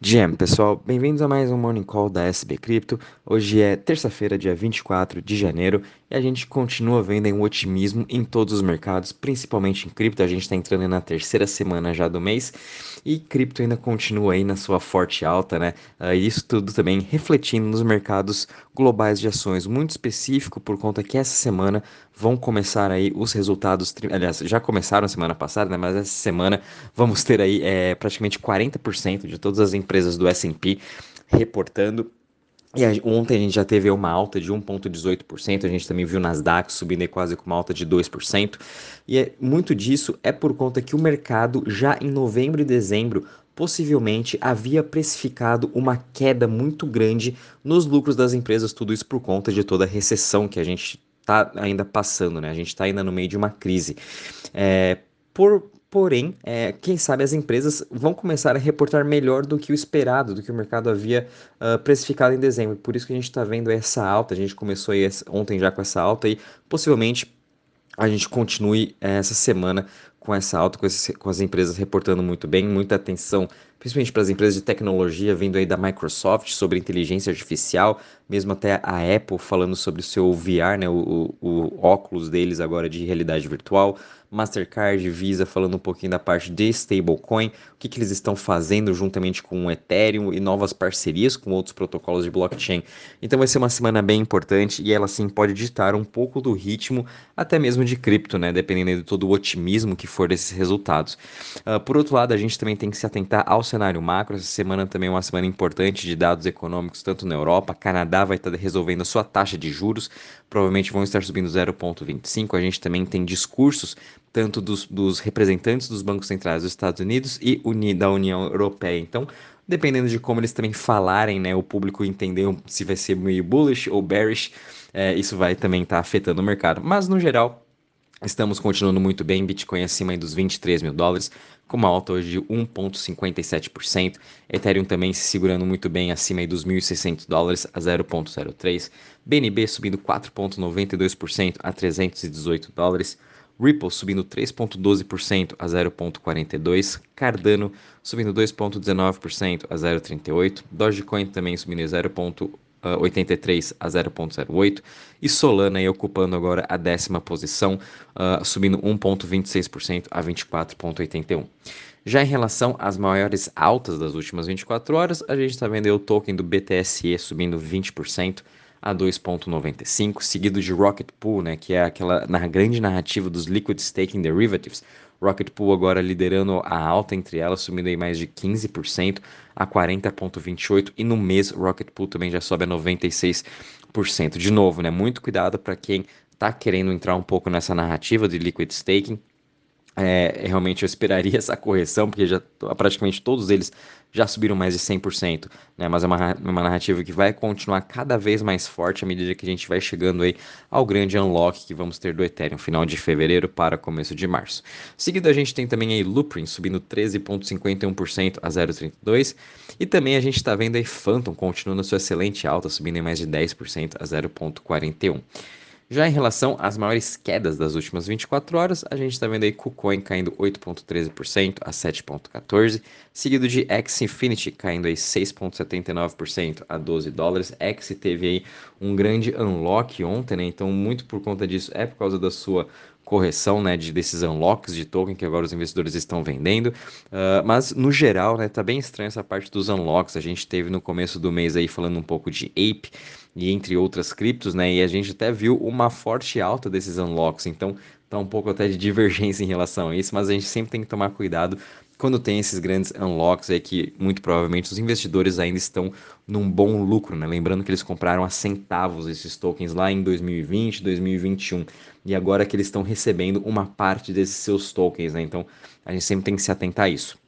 GM, pessoal, bem-vindos a mais um Morning Call da SB Cripto. Hoje é terça-feira, dia 24 de janeiro, e a gente continua vendo um otimismo em todos os mercados, principalmente em cripto. A gente está entrando na terceira semana já do mês e cripto ainda continua aí na sua forte alta, né? Uh, isso tudo também refletindo nos mercados globais de ações, muito específico por conta que essa semana vão começar aí os resultados, aliás, já começaram semana passada, né? Mas essa semana vamos ter aí é, praticamente 40% de todas as empresas do S&P reportando e a, ontem a gente já teve uma alta de 1,18%, a gente também viu o Nasdaq subindo quase com uma alta de 2%, e é, muito disso é por conta que o mercado já em novembro e dezembro possivelmente havia precificado uma queda muito grande nos lucros das empresas, tudo isso por conta de toda a recessão que a gente está ainda passando, né? A gente está ainda no meio de uma crise. É, por, Porém, é, quem sabe as empresas vão começar a reportar melhor do que o esperado, do que o mercado havia uh, precificado em dezembro. Por isso que a gente está vendo essa alta. A gente começou aí ontem já com essa alta e possivelmente a gente continue eh, essa semana com essa alta, com, esse, com as empresas reportando muito bem, muita atenção principalmente para as empresas de tecnologia vindo aí da Microsoft sobre inteligência artificial, mesmo até a Apple falando sobre o seu VR, né, o, o, óculos deles agora de realidade virtual, Mastercard, Visa falando um pouquinho da parte de stablecoin, o que, que eles estão fazendo juntamente com o Ethereum e novas parcerias com outros protocolos de blockchain. Então vai ser uma semana bem importante e ela sim pode ditar um pouco do ritmo, até mesmo de cripto, né, dependendo de todo o otimismo que for desses resultados. Uh, por outro lado, a gente também tem que se atentar ao cenário macro. Essa semana também é uma semana importante de dados econômicos, tanto na Europa. Canadá vai estar resolvendo a sua taxa de juros, provavelmente vão estar subindo 0,25. A gente também tem discursos tanto dos, dos, representantes dos bancos centrais dos Estados Unidos e da União Europeia. Então, dependendo de como eles também falarem, né, o público entender se vai ser meio bullish ou bearish, é, isso vai também estar tá afetando o mercado. Mas, no geral, Estamos continuando muito bem, Bitcoin acima dos 23 mil dólares, com uma alta hoje de 1,57%. Ethereum também se segurando muito bem acima dos 1.600 dólares a 0,03%. BNB subindo 4,92% a 318 dólares. Ripple subindo 3,12% a 0,42%, Cardano subindo 2,19% a 0,38%, Dogecoin também subindo 0,1%. 83 a 0,08 e Solana aí ocupando agora a décima posição, uh, subindo 1,26% a 24,81. Já em relação às maiores altas das últimas 24 horas, a gente está vendo o token do BTSE subindo 20% a 2,95, seguido de Rocket Pool, né, que é aquela na grande narrativa dos liquid staking derivatives, Rocket Pool agora liderando a alta entre elas, subindo aí mais de 15% a 40,28% e no mês Rocket Pool também já sobe a 96%. De novo, né? Muito cuidado para quem está querendo entrar um pouco nessa narrativa de liquid staking é, realmente eu esperaria essa correção, porque já praticamente todos eles já subiram mais de 100%, né? mas é uma, uma narrativa que vai continuar cada vez mais forte à medida que a gente vai chegando aí ao grande unlock que vamos ter do Ethereum, final de fevereiro para começo de março. Seguido a gente tem também aí Loopring subindo 13,51% a 0,32% e também a gente está vendo aí Phantom continuando sua excelente alta, subindo em mais de 10% a 0,41%. Já em relação às maiores quedas das últimas 24 horas, a gente está vendo aí KuCoin caindo 8,13% a 7,14%, seguido de X Infinity caindo aí 6,79% a 12 dólares. X teve aí um grande unlock ontem, né? Então, muito por conta disso é por causa da sua correção né, de desses unlocks de token que agora os investidores estão vendendo. Uh, mas no geral, né, tá bem estranho essa parte dos unlocks. A gente teve no começo do mês aí falando um pouco de Ape e entre outras criptos, né? E a gente até viu uma forte alta desses unlocks. Então tá um pouco até de divergência em relação a isso, mas a gente sempre tem que tomar cuidado quando tem esses grandes unlocks aí que muito provavelmente os investidores ainda estão num bom lucro, né? Lembrando que eles compraram a centavos esses tokens lá em 2020, 2021 e agora que eles estão recebendo uma parte desses seus tokens, né? Então a gente sempre tem que se atentar a isso.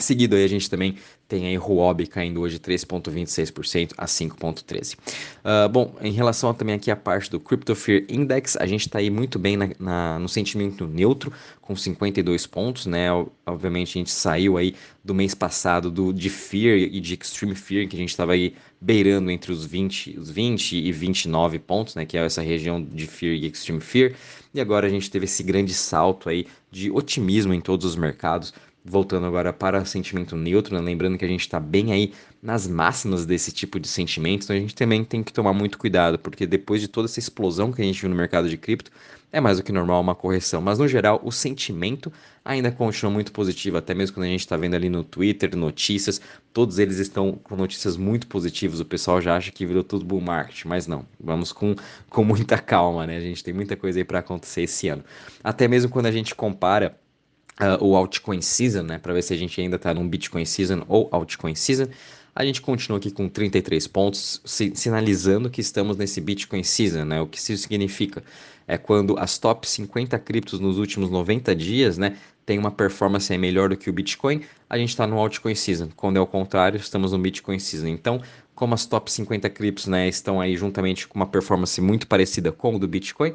Seguido aí a gente também tem aí Huobi caindo hoje 3,26% a 5,13%. Uh, ah, bom, em relação também aqui à parte do Crypto Fear Index, a gente está aí muito bem na, na, no sentimento neutro, com 52 pontos, né? Obviamente a gente saiu aí do mês passado do, de Fear e de Extreme Fear, que a gente estava aí beirando entre os 20, os 20 e 29 pontos, né? Que é essa região de Fear e Extreme Fear. E agora a gente teve esse grande salto aí de otimismo em todos os mercados, voltando agora para sentimento neutro, né? lembrando que a gente está bem aí nas máximas desse tipo de sentimento, então a gente também tem que tomar muito cuidado, porque depois de toda essa explosão que a gente viu no mercado de cripto, é mais do que normal uma correção. Mas no geral, o sentimento ainda continua muito positivo, até mesmo quando a gente está vendo ali no Twitter, notícias, todos eles estão com notícias muito positivas. O pessoal já acha que virou tudo bull market, mas não. Vamos com, com muita calma, né? A gente tem muita coisa aí para acontecer esse ano. Até mesmo quando a gente compara uh, o altcoin season, né, para ver se a gente ainda está num Bitcoin season ou altcoin season. A gente continua aqui com 33 pontos, sinalizando que estamos nesse Bitcoin season, né? O que isso significa? É quando as top 50 criptos nos últimos 90 dias, né, tem uma performance melhor do que o Bitcoin, a gente está no altcoin season. Quando é o contrário, estamos no Bitcoin season. Então, como as top 50 criptos né, estão aí juntamente com uma performance muito parecida com o do Bitcoin,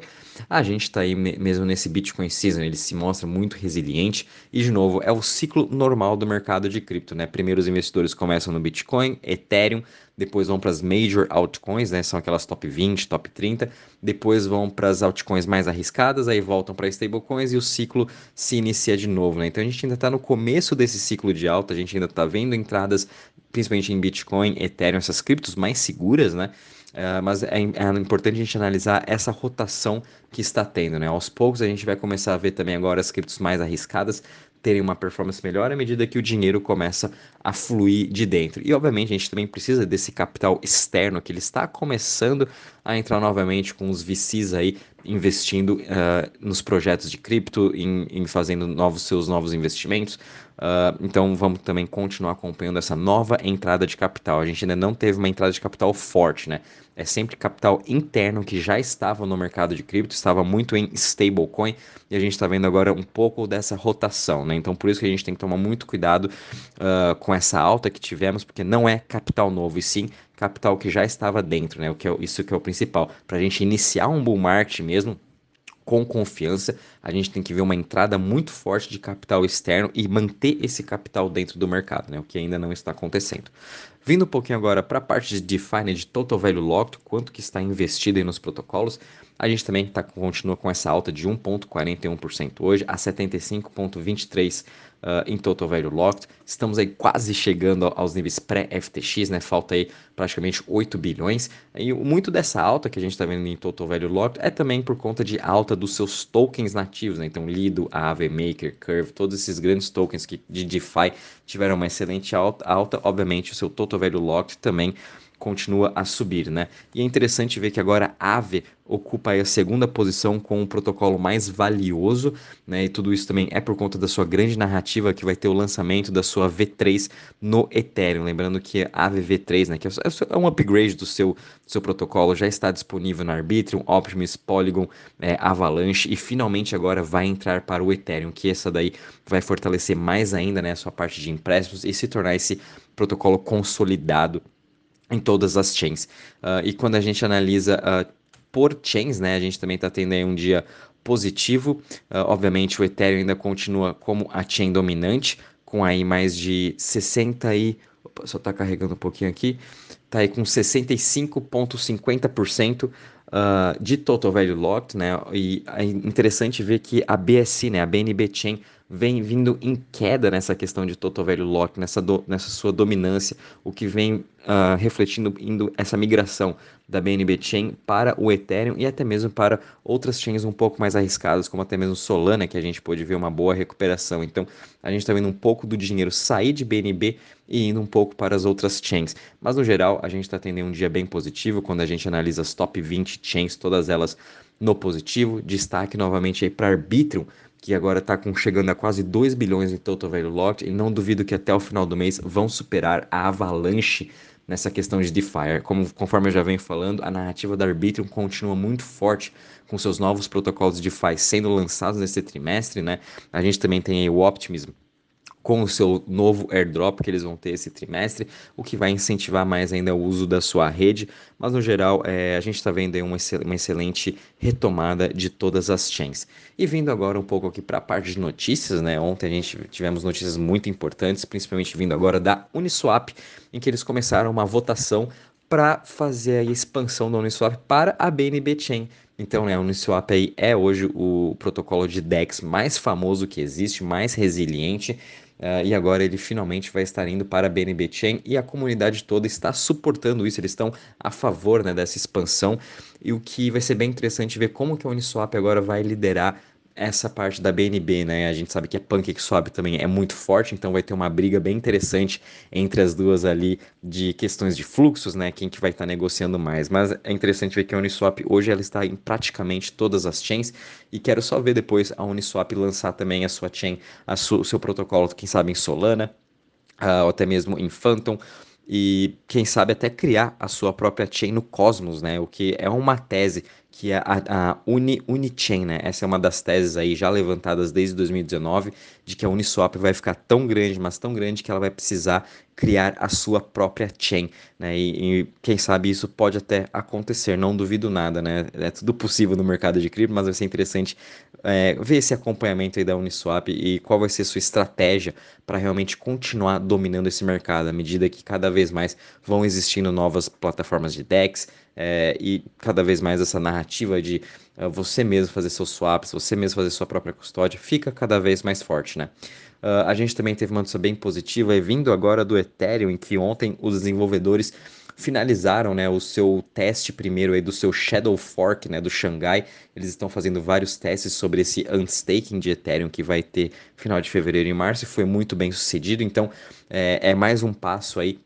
a gente está aí mesmo nesse Bitcoin Season, ele se mostra muito resiliente e, de novo, é o ciclo normal do mercado de cripto. Né? Primeiro os investidores começam no Bitcoin, Ethereum, depois vão para as major altcoins, né? São aquelas top 20, top 30, depois vão para as altcoins mais arriscadas, aí voltam para stablecoins e o ciclo se inicia de novo, né? Então a gente ainda está no começo desse ciclo de alta, a gente ainda está vendo entradas principalmente em Bitcoin, Ethereum, essas criptos mais seguras, né? Uh, mas é, é, importante a gente analisar essa rotação que está tendo, né? Aos poucos a gente vai começar a ver também agora as criptos mais arriscadas terem uma performance melhor à medida que o dinheiro começa a fluir de dentro. E obviamente a gente também precisa desse capital externo que ele está começando a entrar novamente com os VCs aí investindo uh, nos projetos de cripto, em, em, fazendo novos seus novos investimentos. Uh, então vamos também continuar acompanhando essa nova entrada de capital. A gente ainda não teve uma entrada de capital forte, né? É sempre capital interno que já estava no mercado de cripto, estava muito em stablecoin e a gente está vendo agora um pouco dessa rotação, né? Então por isso que a gente tem que tomar muito cuidado uh, com essa alta que tivemos, porque não é capital novo, e sim capital que já estava dentro, né? O que é, isso que é o principal. Para a gente iniciar um bull market mesmo, com confiança, a gente tem que ver uma entrada muito forte de capital externo e manter esse capital dentro do mercado, né? o que ainda não está acontecendo. Vindo um pouquinho agora para a parte de DeFi, de Total Value Locked, quanto que está investido nos protocolos, a gente também tá, continua com essa alta de 1,41% hoje a 75,23% uh, em Total Value Locked. Estamos aí quase chegando aos níveis pré-FTX, né? Falta aí praticamente 8 bilhões. E muito dessa alta que a gente está vendo em Total Value Locked é também por conta de alta dos seus tokens nativos, né? Então Lido, Aave, Maker, Curve, todos esses grandes tokens que de DeFi tiveram uma excelente alta, alta. Obviamente o seu Total Value Locked também continua a subir, né? E é interessante ver que agora a Aave ocupa a segunda posição com o protocolo mais valioso, né? E tudo isso também é por conta da sua grande narrativa que vai ter o lançamento da sua V3 no Ethereum. Lembrando que a Aave V3, né, que é um upgrade do seu, do seu protocolo, já está disponível na Arbitrum, Optimus, Polygon, é, Avalanche e finalmente agora vai entrar para o Ethereum, que essa daí vai fortalecer mais ainda, né, a sua parte de empréstimos e se tornar esse protocolo consolidado em todas as chains. Uh, e quando a gente analisa uh, por chains, né, a gente também está tendo aí um dia positivo. Uh, obviamente o Ethereum ainda continua como a chain dominante, com aí mais de 60 e... Opa, só está carregando um pouquinho aqui. Está aí com 65,50% uh, de Total Value Locked, né? E é interessante ver que a BSC, né, a BNB Chain, vem vindo em queda nessa questão de Total Value Lock, nessa, do, nessa sua dominância, o que vem uh, refletindo indo essa migração da BNB Chain para o Ethereum e até mesmo para outras chains um pouco mais arriscadas, como até mesmo Solana, que a gente pode ver uma boa recuperação. Então, a gente está vendo um pouco do dinheiro sair de BNB e indo um pouco para as outras chains. Mas, no geral, a gente está tendo um dia bem positivo quando a gente analisa as top 20 chains, todas elas no positivo. Destaque novamente aí para Arbitrum, que agora está chegando a quase 2 bilhões em total value locked, e não duvido que até o final do mês vão superar a Avalanche nessa questão de DeFi. Como, conforme eu já venho falando, a narrativa da Arbitrum continua muito forte com seus novos protocolos de DeFi sendo lançados nesse trimestre, né? A gente também tem o Optimism com o seu novo airdrop que eles vão ter esse trimestre, o que vai incentivar mais ainda o uso da sua rede. Mas no geral, é, a gente está vendo aí uma, uma excelente retomada de todas as chains. E vindo agora um pouco aqui para a parte de notícias, né? Ontem a gente tivemos notícias muito importantes, principalmente vindo agora da Uniswap, em que eles começaram uma votação para fazer a expansão da Uniswap para a BNB Chain. Então, né, a Uniswap aí é hoje o protocolo de DEX mais famoso que existe, mais resiliente Uh, e agora ele finalmente vai estar indo para a BNB Chain e a comunidade toda está suportando isso, eles estão a favor né, dessa expansão e o que vai ser bem interessante ver como que a Uniswap agora vai liderar essa parte da BNB, né? A gente sabe que a PancakeSwap também é muito forte, então vai ter uma briga bem interessante entre as duas ali de questões de fluxos, né? Quem que vai estar tá negociando mais. Mas é interessante ver que a Uniswap hoje ela está em praticamente todas as chains e quero só ver depois a Uniswap lançar também a sua chain, a o seu protocolo, quem sabe em Solana, uh, ou até mesmo em Phantom e quem sabe até criar a sua própria chain no Cosmos, né? O que é uma tese que é a, a Uni, Unichain, né? Essa é uma das teses aí já levantadas desde 2019, de que a Uniswap vai ficar tão grande, mas tão grande que ela vai precisar criar a sua própria chain, né? E, e, quem sabe isso pode até acontecer, não duvido nada, né? É tudo possível no mercado de cripto, mas vai ser interessante é, ver esse acompanhamento aí da Uniswap e qual vai ser sua estratégia para realmente continuar dominando esse mercado, à medida que cada vez mais vão existindo novas plataformas de DEX, é, e cada vez mais essa narrativa de uh, você mesmo fazer seus swaps, você mesmo fazer sua própria custódia, fica cada vez mais forte, né? Uh, a gente também teve uma notícia bem positiva, e vindo agora do Ethereum, em que ontem os desenvolvedores finalizaram né, o seu teste primeiro aí do seu Shadow Fork, né, do Xangai. Eles estão fazendo vários testes sobre esse unstaking de Ethereum que vai ter final de fevereiro e março e foi muito bem sucedido. Então é, é mais um passo aí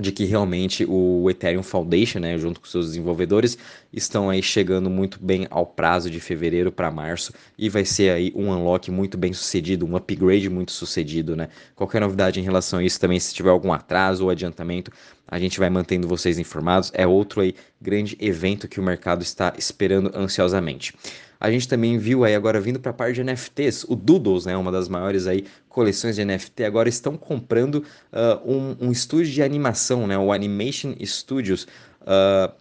de que realmente o Ethereum Foundation, né, junto com seus desenvolvedores, estão aí chegando muito bem ao prazo de fevereiro para março e vai ser aí um unlock muito bem sucedido, um upgrade muito sucedido, né? Qualquer novidade em relação a isso também, se tiver algum atraso ou adiantamento, a gente vai mantendo vocês informados. É outro aí grande evento que o mercado está esperando ansiosamente. A gente também viu aí agora vindo para a parte de NFTs, o Doodles, né, uma das maiores aí coleções de NFT, agora estão comprando uh, um, um, estúdio de animação, né, o Animation Studios. Uh,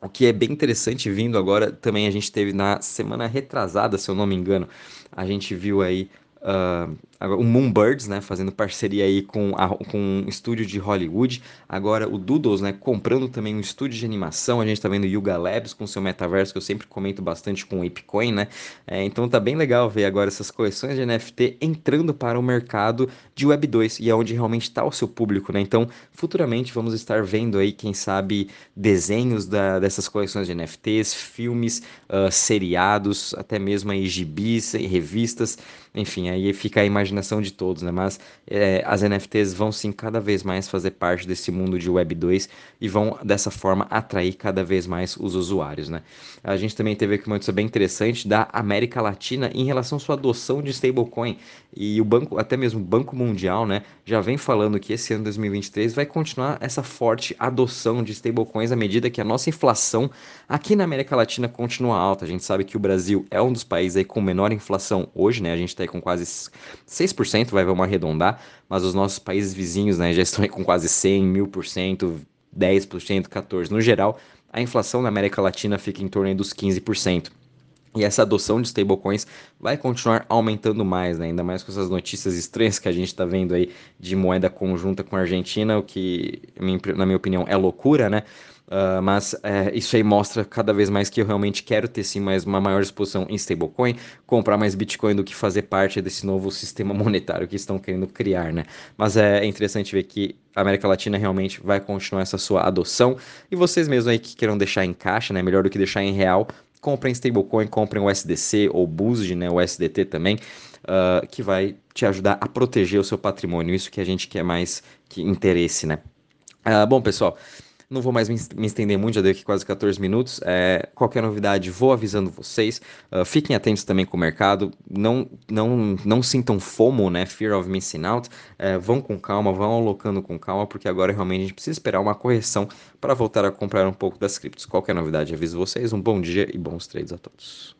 o que é bem interessante vindo agora, também a gente teve na semana retrasada, se eu não me engano, a gente viu aí uh, o Moonbirds, né, fazendo parceria aí com, a, com um estúdio de Hollywood. Agora o Doodles, né, comprando também um estúdio de animação. A gente tá vendo Yuga Labs com seu metaverso, que eu sempre comento bastante com o Apecoin, né? É, então tá bem legal ver agora essas coleções de NFT entrando para o mercado de Web 2 e é onde realmente está o seu público, né? Então, futuramente vamos estar vendo aí, quem sabe, desenhos da, dessas coleções de NFTs, filmes, uh, seriados, até mesmo aí gibis, revistas, enfim, aí fica a imaginação de todos, né? Mas é, as NFTs vão sim cada vez mais fazer parte desse mundo de Web 2 e vão dessa forma atrair cada vez mais os usuários, né? A gente também teve aqui uma notícia bem interessante da América Latina em relação à sua adoção de stablecoin e o banco, até mesmo o Banco Mundial, né, já vem falando que esse ano 2023 vai continuar essa forte adoção de stablecoins à medida que a nossa inflação aqui na América Latina continua alta. A gente sabe que o Brasil é um dos países aí com menor inflação hoje, né? A gente está aí com quase 6%, vai vamos arredondar, mas os nossos países vizinhos né, já estão com quase 100, 1000%, 10%, 14%. No geral, a inflação na América Latina fica em torno dos 15%. E essa adoção de stablecoins vai continuar aumentando mais, né? ainda mais com essas notícias estranhas que a gente está vendo aí de moeda conjunta com a Argentina, o que, na minha opinião, é loucura, né? Uh, mas é, isso aí mostra cada vez mais que eu realmente quero ter sim mais uma maior exposição em stablecoin, comprar mais Bitcoin do que fazer parte desse novo sistema monetário que estão querendo criar, né? Mas é interessante ver que a América Latina realmente vai continuar essa sua adoção e vocês mesmos aí que queiram deixar em caixa, né? Melhor do que deixar em real, comprem stablecoin, comprem o SDC ou BUSD, né? O SDT também. Uh, que vai te ajudar a proteger o seu patrimônio, isso que a gente quer mais que interesse, né? Uh, bom, pessoal, não vou mais me, estender muito, já deu aqui quase 14 minutos. É, qualquer novidade, vou avisando vocês. Uh, fiquem atentos também com o mercado. Não, não, não sintam FOMO, né? Fear of Missing Out. É, vão com calma, vão alocando com calma, porque agora realmente a gente precisa esperar uma correção para voltar a comprar um pouco das criptos. Qualquer novidade, aviso vocês. Um bom dia e bons trades a todos.